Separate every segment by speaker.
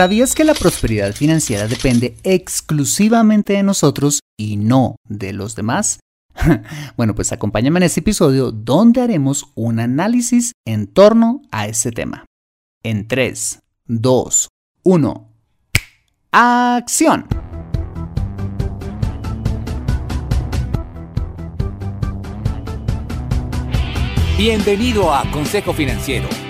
Speaker 1: ¿Sabías que la prosperidad financiera depende exclusivamente de nosotros y no de los demás? bueno, pues acompáñame en este episodio donde haremos un análisis en torno a ese tema. En 3, 2, 1. ¡Acción!
Speaker 2: Bienvenido a Consejo Financiero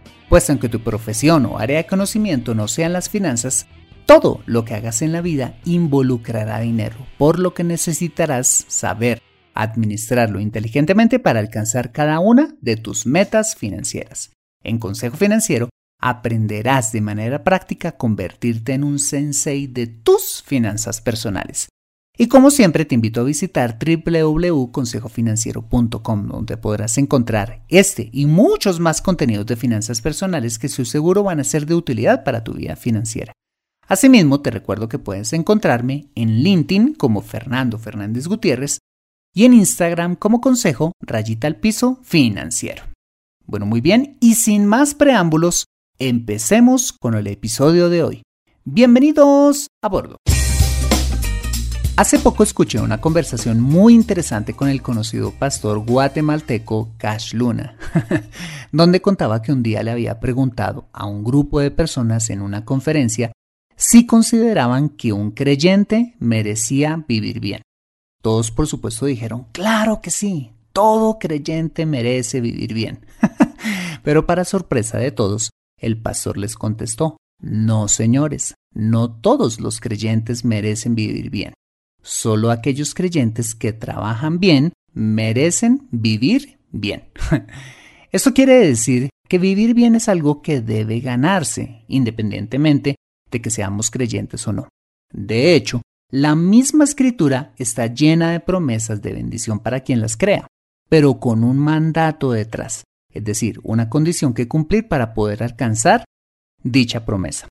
Speaker 1: pues aunque tu profesión o área de conocimiento no sean las finanzas, todo lo que hagas en la vida involucrará dinero, por lo que necesitarás saber administrarlo inteligentemente para alcanzar cada una de tus metas financieras. En Consejo Financiero aprenderás de manera práctica a convertirte en un sensei de tus finanzas personales y como siempre te invito a visitar www.consejofinanciero.com donde podrás encontrar este y muchos más contenidos de finanzas personales que su seguro van a ser de utilidad para tu vida financiera. Asimismo, te recuerdo que puedes encontrarme en LinkedIn como Fernando Fernández Gutiérrez y en Instagram como Consejo Rayita al Piso Financiero. Bueno, muy bien, y sin más preámbulos, empecemos con el episodio de hoy. Bienvenidos a bordo. Hace poco escuché una conversación muy interesante con el conocido pastor guatemalteco Cash Luna, donde contaba que un día le había preguntado a un grupo de personas en una conferencia si consideraban que un creyente merecía vivir bien. Todos por supuesto dijeron, claro que sí, todo creyente merece vivir bien. Pero para sorpresa de todos, el pastor les contestó, no señores, no todos los creyentes merecen vivir bien. Solo aquellos creyentes que trabajan bien merecen vivir bien. Esto quiere decir que vivir bien es algo que debe ganarse, independientemente de que seamos creyentes o no. De hecho, la misma escritura está llena de promesas de bendición para quien las crea, pero con un mandato detrás, es decir, una condición que cumplir para poder alcanzar dicha promesa.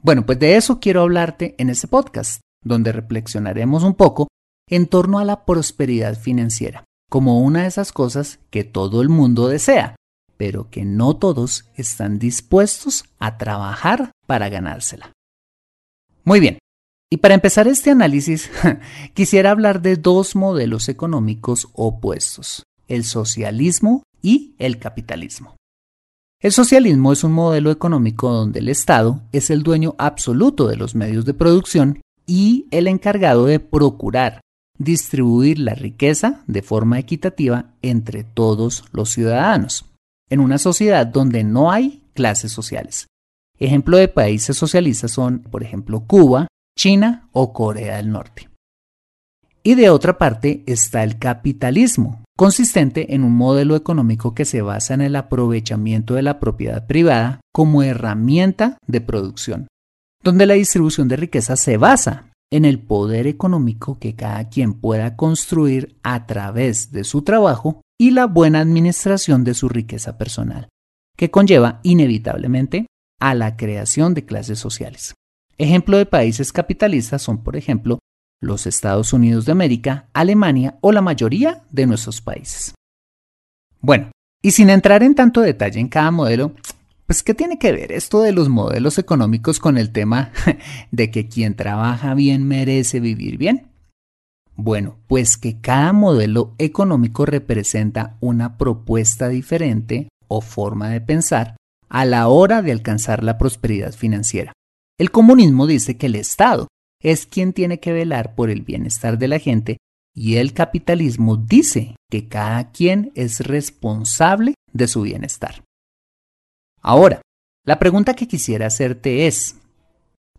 Speaker 1: Bueno, pues de eso quiero hablarte en este podcast donde reflexionaremos un poco en torno a la prosperidad financiera, como una de esas cosas que todo el mundo desea, pero que no todos están dispuestos a trabajar para ganársela. Muy bien, y para empezar este análisis, quisiera hablar de dos modelos económicos opuestos, el socialismo y el capitalismo. El socialismo es un modelo económico donde el Estado es el dueño absoluto de los medios de producción y el encargado de procurar distribuir la riqueza de forma equitativa entre todos los ciudadanos, en una sociedad donde no hay clases sociales. Ejemplo de países socialistas son, por ejemplo, Cuba, China o Corea del Norte. Y de otra parte está el capitalismo, consistente en un modelo económico que se basa en el aprovechamiento de la propiedad privada como herramienta de producción, donde la distribución de riqueza se basa en el poder económico que cada quien pueda construir a través de su trabajo y la buena administración de su riqueza personal, que conlleva inevitablemente a la creación de clases sociales. Ejemplo de países capitalistas son, por ejemplo, los Estados Unidos de América, Alemania o la mayoría de nuestros países. Bueno, y sin entrar en tanto detalle en cada modelo, pues, ¿qué tiene que ver esto de los modelos económicos con el tema de que quien trabaja bien merece vivir bien? Bueno, pues que cada modelo económico representa una propuesta diferente o forma de pensar a la hora de alcanzar la prosperidad financiera. El comunismo dice que el Estado es quien tiene que velar por el bienestar de la gente y el capitalismo dice que cada quien es responsable de su bienestar. Ahora, la pregunta que quisiera hacerte es,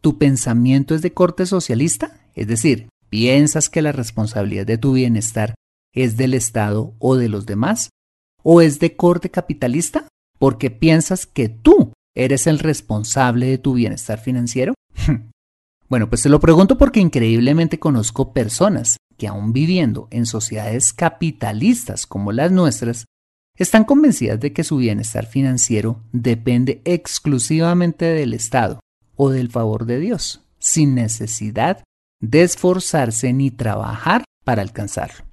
Speaker 1: ¿tu pensamiento es de corte socialista? Es decir, ¿piensas que la responsabilidad de tu bienestar es del Estado o de los demás? ¿O es de corte capitalista? porque piensas que tú eres el responsable de tu bienestar financiero? bueno, pues te lo pregunto porque increíblemente conozco personas que aún viviendo en sociedades capitalistas como las nuestras, están convencidas de que su bienestar financiero depende exclusivamente del Estado o del favor de Dios, sin necesidad de esforzarse ni trabajar para alcanzarlo.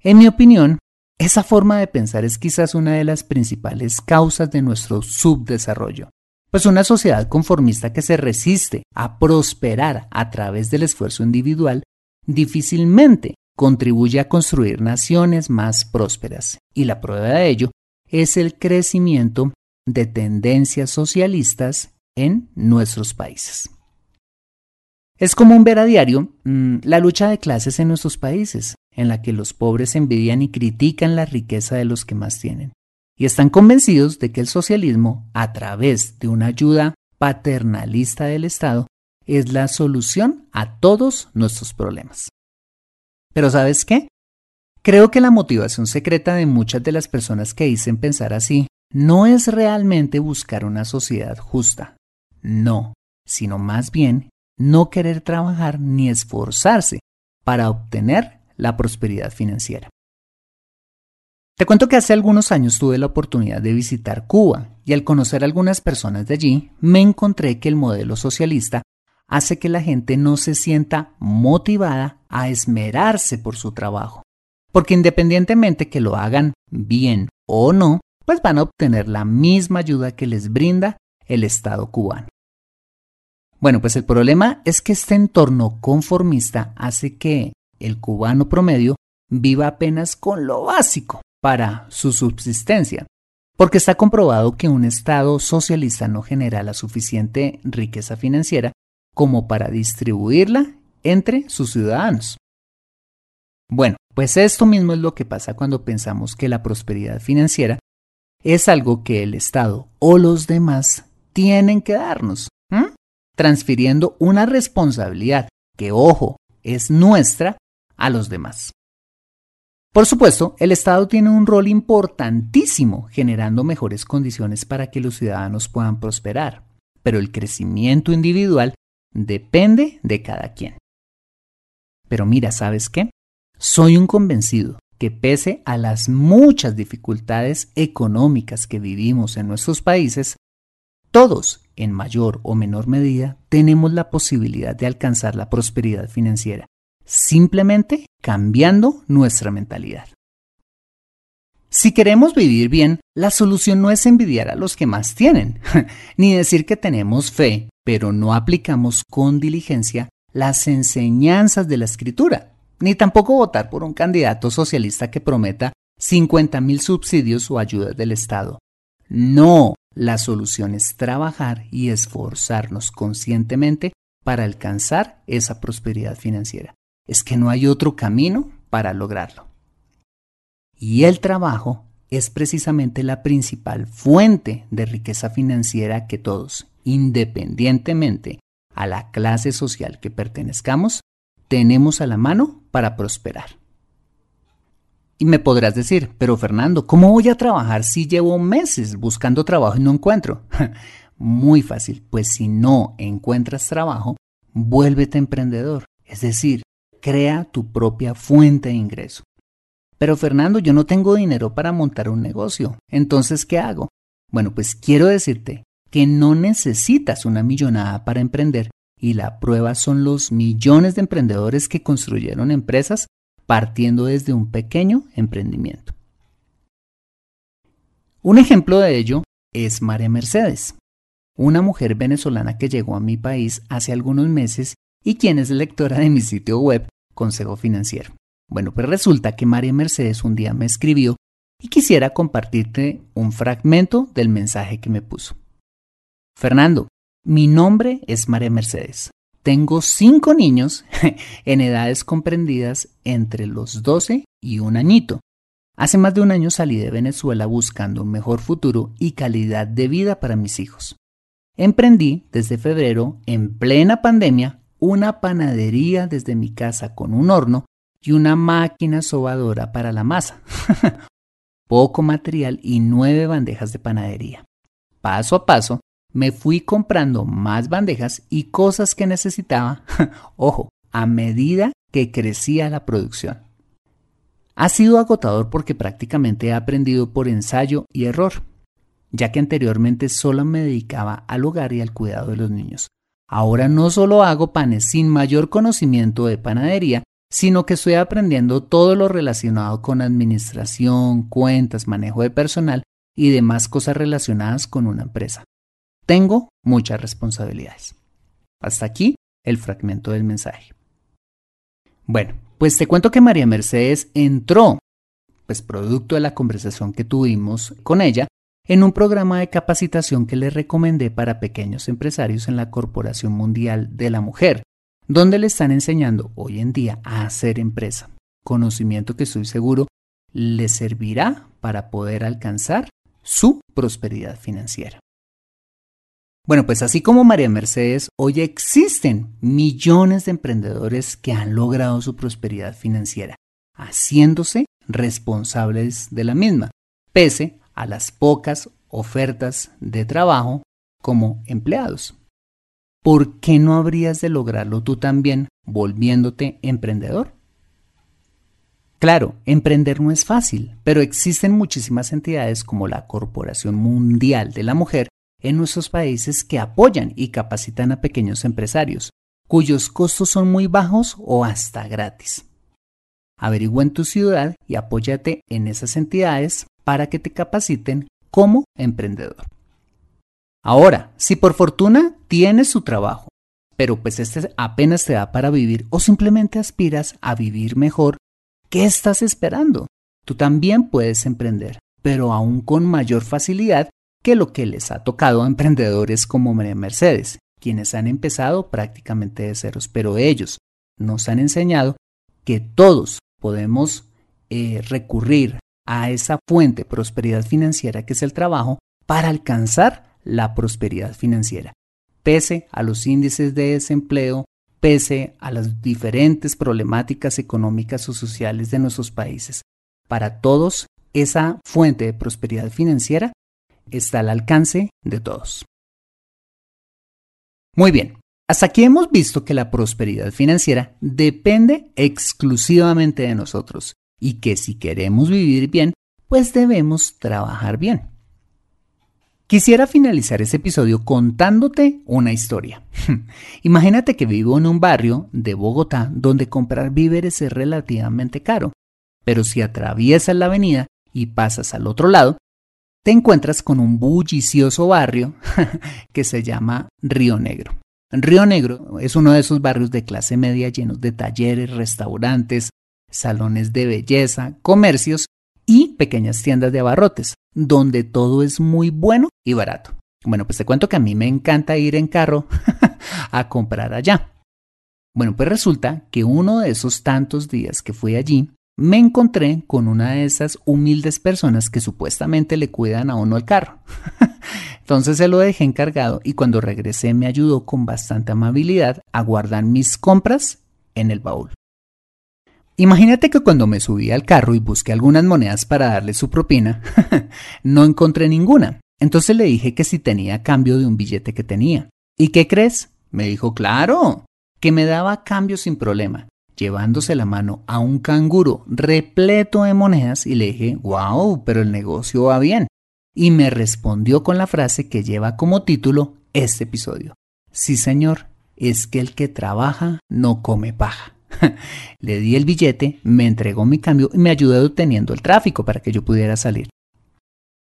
Speaker 1: En mi opinión, esa forma de pensar es quizás una de las principales causas de nuestro subdesarrollo, pues una sociedad conformista que se resiste a prosperar a través del esfuerzo individual difícilmente contribuye a construir naciones más prósperas, y la prueba de ello es el crecimiento de tendencias socialistas en nuestros países. Es común ver a diario mm, la lucha de clases en nuestros países, en la que los pobres envidian y critican la riqueza de los que más tienen, y están convencidos de que el socialismo, a través de una ayuda paternalista del Estado, es la solución a todos nuestros problemas. Pero ¿sabes qué? Creo que la motivación secreta de muchas de las personas que dicen pensar así no es realmente buscar una sociedad justa, no, sino más bien no querer trabajar ni esforzarse para obtener la prosperidad financiera. Te cuento que hace algunos años tuve la oportunidad de visitar Cuba y al conocer a algunas personas de allí me encontré que el modelo socialista hace que la gente no se sienta motivada a esmerarse por su trabajo, porque independientemente que lo hagan bien o no, pues van a obtener la misma ayuda que les brinda el Estado cubano. Bueno, pues el problema es que este entorno conformista hace que el cubano promedio viva apenas con lo básico para su subsistencia, porque está comprobado que un Estado socialista no genera la suficiente riqueza financiera como para distribuirla entre sus ciudadanos. Bueno, pues esto mismo es lo que pasa cuando pensamos que la prosperidad financiera es algo que el Estado o los demás tienen que darnos transfiriendo una responsabilidad que, ojo, es nuestra a los demás. Por supuesto, el Estado tiene un rol importantísimo generando mejores condiciones para que los ciudadanos puedan prosperar, pero el crecimiento individual depende de cada quien. Pero mira, ¿sabes qué? Soy un convencido que pese a las muchas dificultades económicas que vivimos en nuestros países, todos, en mayor o menor medida, tenemos la posibilidad de alcanzar la prosperidad financiera, simplemente cambiando nuestra mentalidad. Si queremos vivir bien, la solución no es envidiar a los que más tienen, ni decir que tenemos fe, pero no aplicamos con diligencia las enseñanzas de la escritura, ni tampoco votar por un candidato socialista que prometa 50 mil subsidios o ayudas del Estado. No, la solución es trabajar y esforzarnos conscientemente para alcanzar esa prosperidad financiera. Es que no hay otro camino para lograrlo. Y el trabajo es precisamente la principal fuente de riqueza financiera que todos, independientemente a la clase social que pertenezcamos, tenemos a la mano para prosperar. Y me podrás decir, pero Fernando, ¿cómo voy a trabajar si llevo meses buscando trabajo y no encuentro? Muy fácil, pues si no encuentras trabajo, vuélvete emprendedor, es decir, crea tu propia fuente de ingreso. Pero Fernando, yo no tengo dinero para montar un negocio, entonces ¿qué hago? Bueno, pues quiero decirte que no necesitas una millonada para emprender y la prueba son los millones de emprendedores que construyeron empresas partiendo desde un pequeño emprendimiento. Un ejemplo de ello es María Mercedes, una mujer venezolana que llegó a mi país hace algunos meses y quien es lectora de mi sitio web Consejo Financiero. Bueno, pues resulta que María Mercedes un día me escribió y quisiera compartirte un fragmento del mensaje que me puso. Fernando, mi nombre es María Mercedes. Tengo cinco niños en edades comprendidas entre los 12 y un añito. Hace más de un año salí de Venezuela buscando un mejor futuro y calidad de vida para mis hijos. Emprendí desde febrero, en plena pandemia, una panadería desde mi casa con un horno y una máquina sobadora para la masa. Poco material y nueve bandejas de panadería. Paso a paso, me fui comprando más bandejas y cosas que necesitaba, ojo, a medida que crecía la producción. Ha sido agotador porque prácticamente he aprendido por ensayo y error, ya que anteriormente solo me dedicaba al hogar y al cuidado de los niños. Ahora no solo hago panes sin mayor conocimiento de panadería, sino que estoy aprendiendo todo lo relacionado con administración, cuentas, manejo de personal y demás cosas relacionadas con una empresa. Tengo muchas responsabilidades. Hasta aquí el fragmento del mensaje. Bueno, pues te cuento que María Mercedes entró, pues producto de la conversación que tuvimos con ella, en un programa de capacitación que le recomendé para pequeños empresarios en la Corporación Mundial de la Mujer, donde le están enseñando hoy en día a hacer empresa, conocimiento que estoy seguro le servirá para poder alcanzar su prosperidad financiera. Bueno, pues así como María Mercedes, hoy existen millones de emprendedores que han logrado su prosperidad financiera, haciéndose responsables de la misma, pese a las pocas ofertas de trabajo como empleados. ¿Por qué no habrías de lograrlo tú también volviéndote emprendedor? Claro, emprender no es fácil, pero existen muchísimas entidades como la Corporación Mundial de la Mujer en nuestros países que apoyan y capacitan a pequeños empresarios, cuyos costos son muy bajos o hasta gratis. Averigua en tu ciudad y apóyate en esas entidades para que te capaciten como emprendedor. Ahora, si por fortuna tienes su trabajo, pero pues este apenas te da para vivir o simplemente aspiras a vivir mejor, ¿qué estás esperando? Tú también puedes emprender, pero aún con mayor facilidad que lo que les ha tocado a emprendedores como Mercedes, quienes han empezado prácticamente de ceros, pero ellos nos han enseñado que todos podemos eh, recurrir a esa fuente de prosperidad financiera que es el trabajo para alcanzar la prosperidad financiera, pese a los índices de desempleo, pese a las diferentes problemáticas económicas o sociales de nuestros países. Para todos, esa fuente de prosperidad financiera está al alcance de todos. Muy bien, hasta aquí hemos visto que la prosperidad financiera depende exclusivamente de nosotros y que si queremos vivir bien, pues debemos trabajar bien. Quisiera finalizar este episodio contándote una historia. Imagínate que vivo en un barrio de Bogotá donde comprar víveres es relativamente caro, pero si atraviesas la avenida y pasas al otro lado, te encuentras con un bullicioso barrio que se llama Río Negro. Río Negro es uno de esos barrios de clase media llenos de talleres, restaurantes, salones de belleza, comercios y pequeñas tiendas de abarrotes, donde todo es muy bueno y barato. Bueno, pues te cuento que a mí me encanta ir en carro a comprar allá. Bueno, pues resulta que uno de esos tantos días que fui allí, me encontré con una de esas humildes personas que supuestamente le cuidan a uno el carro. Entonces se lo dejé encargado y cuando regresé me ayudó con bastante amabilidad a guardar mis compras en el baúl. Imagínate que cuando me subí al carro y busqué algunas monedas para darle su propina, no encontré ninguna. Entonces le dije que si tenía cambio de un billete que tenía. ¿Y qué crees? Me dijo, claro, que me daba cambio sin problema llevándose la mano a un canguro repleto de monedas y le dije, wow, pero el negocio va bien. Y me respondió con la frase que lleva como título este episodio. Sí, señor, es que el que trabaja no come paja. le di el billete, me entregó mi cambio y me ayudó deteniendo el tráfico para que yo pudiera salir.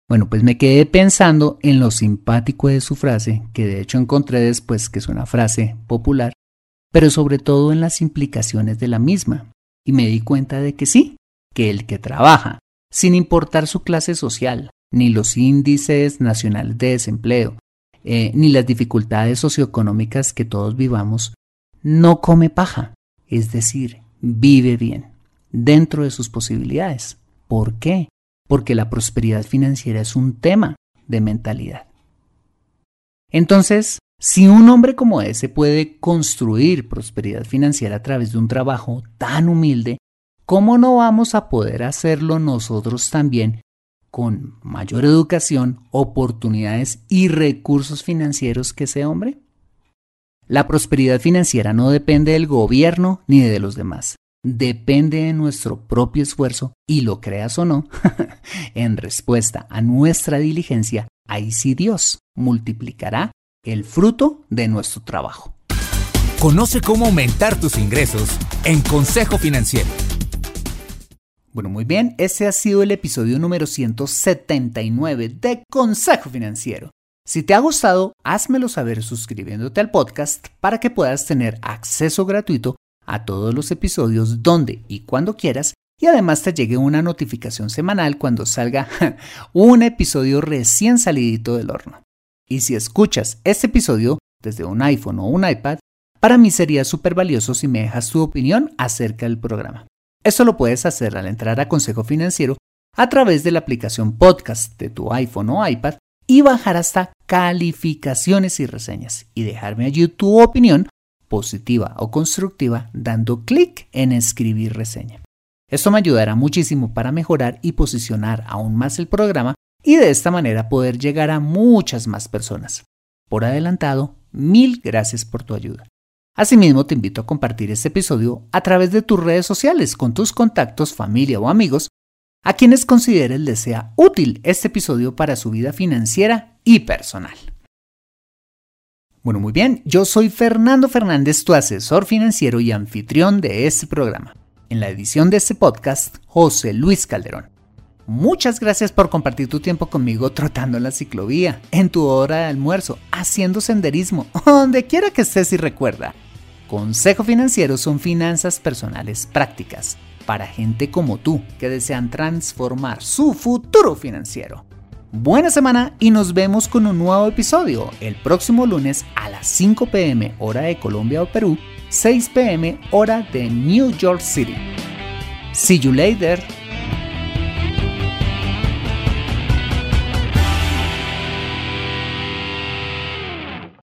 Speaker 1: Bueno, pues me quedé pensando en lo simpático de su frase, que de hecho encontré después que es una frase popular, pero sobre todo en las implicaciones de la misma. Y me di cuenta de que sí, que el que trabaja sin importar su clase social, ni los índices nacionales de desempleo, eh, ni las dificultades socioeconómicas que todos vivamos, no come paja, es decir, vive bien, dentro de sus posibilidades. ¿Por qué? Porque la prosperidad financiera es un tema de mentalidad. Entonces, si un hombre como ese puede construir prosperidad financiera a través de un trabajo tan humilde, ¿cómo no vamos a poder hacerlo nosotros también con mayor educación, oportunidades y recursos financieros que ese hombre? La prosperidad financiera no depende del gobierno ni de los demás. Depende de nuestro propio esfuerzo y lo creas o no, en respuesta a nuestra diligencia, ahí sí Dios multiplicará el fruto de nuestro trabajo.
Speaker 2: Conoce cómo aumentar tus ingresos en Consejo Financiero.
Speaker 1: Bueno, muy bien, ese ha sido el episodio número 179 de Consejo Financiero. Si te ha gustado, házmelo saber suscribiéndote al podcast para que puedas tener acceso gratuito a todos los episodios donde y cuando quieras y además te llegue una notificación semanal cuando salga un episodio recién salidito del horno. Y si escuchas este episodio desde un iPhone o un iPad, para mí sería súper valioso si me dejas tu opinión acerca del programa. Eso lo puedes hacer al entrar a Consejo Financiero a través de la aplicación podcast de tu iPhone o iPad y bajar hasta calificaciones y reseñas y dejarme allí tu opinión positiva o constructiva dando clic en escribir reseña. Esto me ayudará muchísimo para mejorar y posicionar aún más el programa y de esta manera poder llegar a muchas más personas. Por adelantado, mil gracias por tu ayuda. Asimismo, te invito a compartir este episodio a través de tus redes sociales con tus contactos, familia o amigos a quienes consideres les sea útil este episodio para su vida financiera y personal. Bueno, muy bien, yo soy Fernando Fernández, tu asesor financiero y anfitrión de este programa. En la edición de este podcast, José Luis Calderón. Muchas gracias por compartir tu tiempo conmigo trotando en la ciclovía, en tu hora de almuerzo, haciendo senderismo, donde quiera que estés y recuerda. Consejo Financiero son finanzas personales prácticas para gente como tú que desean transformar su futuro financiero. Buena semana y nos vemos con un nuevo episodio el próximo lunes a las 5 pm hora de Colombia o Perú, 6 pm hora de New York City. See you later.